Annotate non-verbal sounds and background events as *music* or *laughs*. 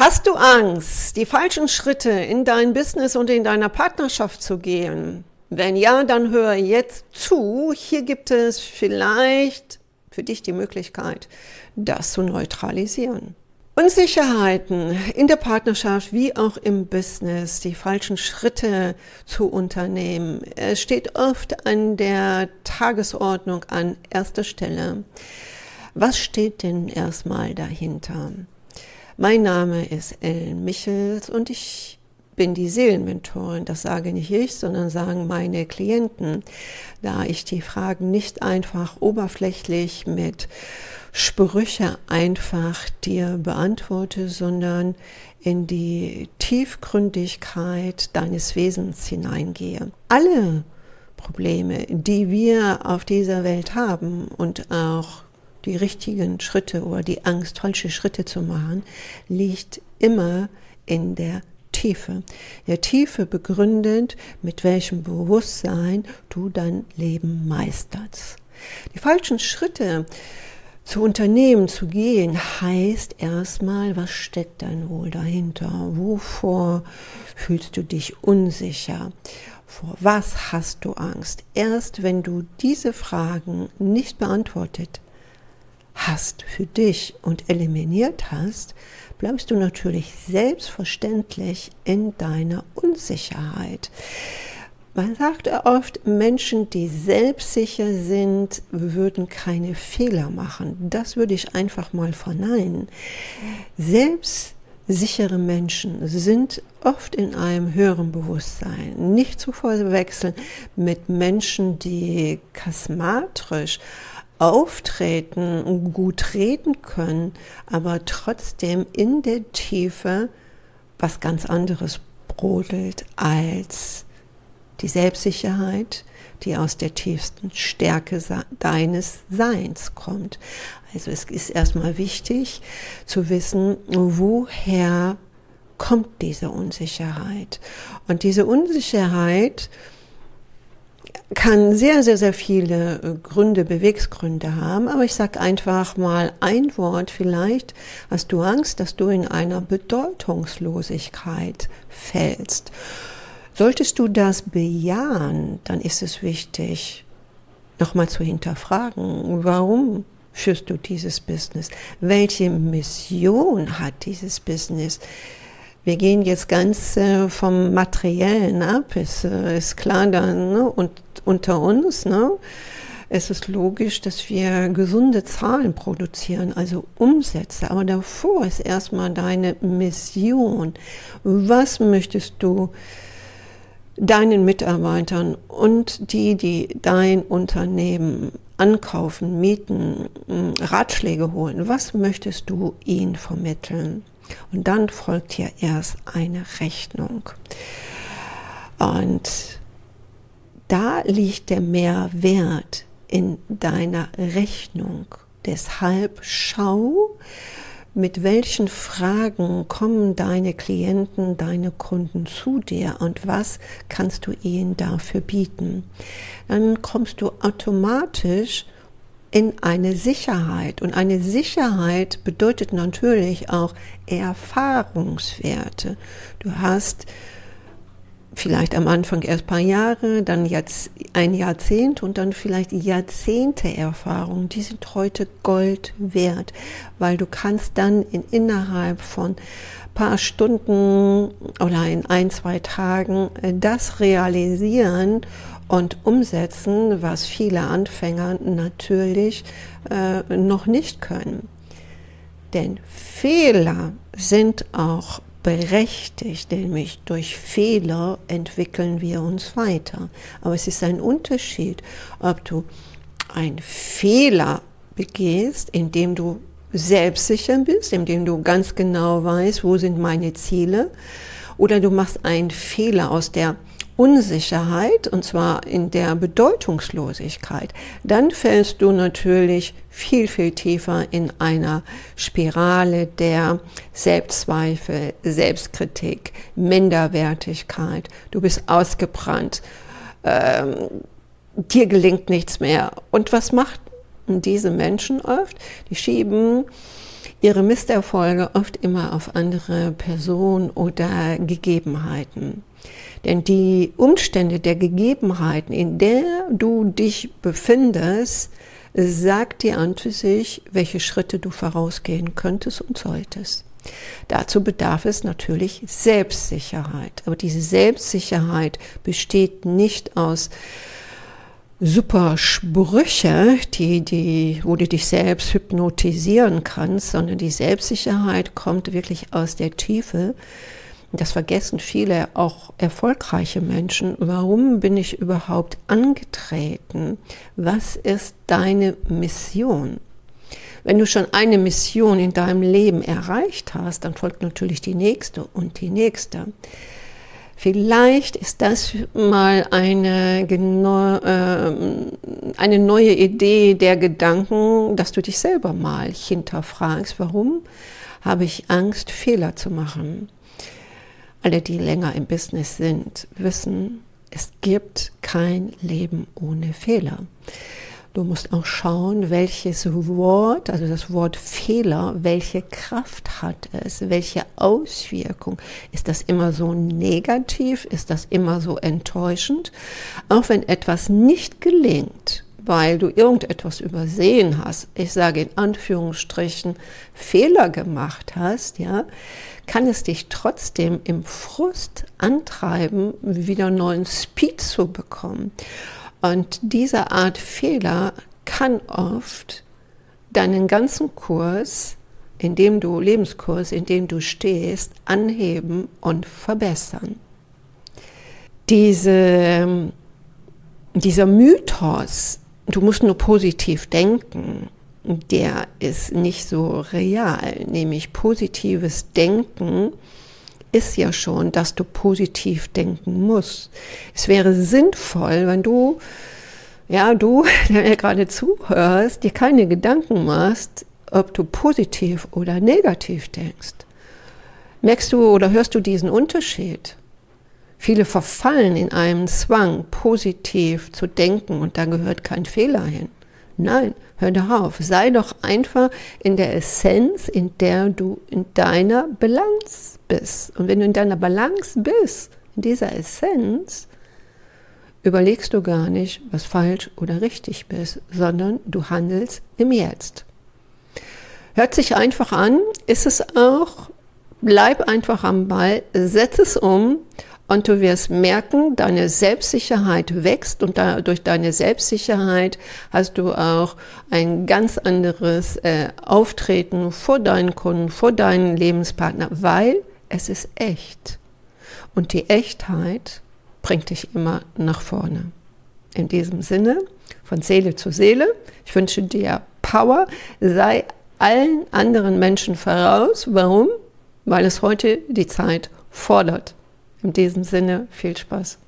Hast du Angst, die falschen Schritte in dein Business und in deiner Partnerschaft zu gehen? Wenn ja, dann hör jetzt zu. Hier gibt es vielleicht für dich die Möglichkeit, das zu neutralisieren. Unsicherheiten in der Partnerschaft wie auch im Business, die falschen Schritte zu unternehmen, es steht oft an der Tagesordnung an erster Stelle. Was steht denn erstmal dahinter? Mein Name ist Ellen Michels und ich bin die Seelenmentorin. Das sage nicht ich, sondern sagen meine Klienten, da ich die Fragen nicht einfach oberflächlich mit Sprüche einfach dir beantworte, sondern in die Tiefgründigkeit deines Wesens hineingehe. Alle Probleme, die wir auf dieser Welt haben und auch die richtigen Schritte oder die Angst, falsche Schritte zu machen, liegt immer in der Tiefe. Der Tiefe begründet, mit welchem Bewusstsein du dein Leben meisterst. Die falschen Schritte zu unternehmen, zu gehen, heißt erstmal, was steckt denn wohl dahinter? Wovor fühlst du dich unsicher? Vor was hast du Angst? Erst wenn du diese Fragen nicht beantwortet hast für dich und eliminiert hast, bleibst du natürlich selbstverständlich in deiner Unsicherheit. Man sagt oft, Menschen, die selbstsicher sind, würden keine Fehler machen. Das würde ich einfach mal verneinen. Selbstsichere Menschen sind oft in einem höheren Bewusstsein. Nicht zu verwechseln mit Menschen, die charismatisch auftreten, gut reden können, aber trotzdem in der Tiefe was ganz anderes brodelt als die Selbstsicherheit, die aus der tiefsten Stärke deines Seins kommt. Also es ist erstmal wichtig zu wissen, woher kommt diese Unsicherheit. Und diese Unsicherheit, kann sehr, sehr, sehr viele äh, Gründe, Bewegsgründe haben, aber ich sage einfach mal ein Wort vielleicht. Hast du Angst, dass du in einer Bedeutungslosigkeit fällst? Solltest du das bejahen, dann ist es wichtig, nochmal zu hinterfragen, warum führst du dieses Business? Welche Mission hat dieses Business? Wir gehen jetzt ganz äh, vom Materiellen ab, ist, äh, ist klar dann, ne? und unter uns, ne? Es ist logisch, dass wir gesunde Zahlen produzieren, also Umsätze. Aber davor ist erstmal deine Mission. Was möchtest du deinen Mitarbeitern und die, die dein Unternehmen ankaufen, mieten, Ratschläge holen, was möchtest du ihnen vermitteln? Und dann folgt hier erst eine Rechnung. Und da liegt der Mehrwert in deiner Rechnung. Deshalb schau, mit welchen Fragen kommen deine Klienten, deine Kunden zu dir und was kannst du ihnen dafür bieten. Dann kommst du automatisch in eine Sicherheit. Und eine Sicherheit bedeutet natürlich auch Erfahrungswerte. Du hast vielleicht am Anfang erst paar Jahre, dann jetzt ein Jahrzehnt und dann vielleicht Jahrzehnte Erfahrung. Die sind heute Gold wert, weil du kannst dann in innerhalb von paar Stunden oder in ein, zwei Tagen das realisieren und umsetzen, was viele Anfänger natürlich äh, noch nicht können. Denn Fehler sind auch berechtigt, nämlich durch Fehler entwickeln wir uns weiter. Aber es ist ein Unterschied, ob du einen Fehler begehst, indem du selbstsicher bist, indem du ganz genau weißt, wo sind meine Ziele, oder du machst einen Fehler aus der Unsicherheit, und zwar in der Bedeutungslosigkeit, dann fällst du natürlich viel, viel tiefer in einer Spirale der Selbstzweifel, Selbstkritik, Minderwertigkeit. Du bist ausgebrannt, ähm, dir gelingt nichts mehr. Und was macht diese Menschen oft? Die schieben ihre Misserfolge oft immer auf andere Personen oder Gegebenheiten. Denn die Umstände der Gegebenheiten, in der du dich befindest, sagt dir an für sich, welche Schritte du vorausgehen könntest und solltest. Dazu bedarf es natürlich Selbstsicherheit. Aber diese Selbstsicherheit besteht nicht aus super Sprüche, die, die, wo du dich selbst hypnotisieren kannst, sondern die Selbstsicherheit kommt wirklich aus der Tiefe. Das vergessen viele, auch erfolgreiche Menschen. Warum bin ich überhaupt angetreten? Was ist deine Mission? Wenn du schon eine Mission in deinem Leben erreicht hast, dann folgt natürlich die nächste und die nächste. Vielleicht ist das mal eine, ähm, eine neue Idee der Gedanken, dass du dich selber mal hinterfragst, warum habe ich Angst, Fehler zu machen. Alle, die länger im Business sind, wissen, es gibt kein Leben ohne Fehler. Du musst auch schauen, welches Wort, also das Wort Fehler, welche Kraft hat es, welche Auswirkung. Ist das immer so negativ? Ist das immer so enttäuschend? Auch wenn etwas nicht gelingt, weil du irgendetwas übersehen hast, ich sage in Anführungsstrichen Fehler gemacht hast, ja, kann es dich trotzdem im Frust antreiben, wieder neuen Speed zu bekommen. Und diese Art Fehler kann oft deinen ganzen Kurs, in dem du Lebenskurs, in dem du stehst, anheben und verbessern. Diese, dieser Mythos, du musst nur positiv denken, der ist nicht so real, nämlich positives Denken ist ja schon, dass du positiv denken musst. Es wäre sinnvoll, wenn du, ja, du, *laughs* der mir gerade zuhörst, dir keine Gedanken machst, ob du positiv oder negativ denkst. Merkst du oder hörst du diesen Unterschied? Viele verfallen in einem Zwang, positiv zu denken und da gehört kein Fehler hin. Nein, hör doch auf. Sei doch einfach in der Essenz, in der du in deiner Balance bist. Und wenn du in deiner Balance bist, in dieser Essenz, überlegst du gar nicht, was falsch oder richtig bist, sondern du handelst im Jetzt. Hört sich einfach an, ist es auch, bleib einfach am Ball, setz es um und du wirst merken, deine Selbstsicherheit wächst und da, durch deine Selbstsicherheit hast du auch ein ganz anderes äh, Auftreten vor deinen Kunden, vor deinen Lebenspartner, weil es ist echt. Und die Echtheit bringt dich immer nach vorne. In diesem Sinne, von Seele zu Seele, ich wünsche dir Power, sei allen anderen Menschen voraus. Warum? Weil es heute die Zeit fordert. In diesem Sinne viel Spaß.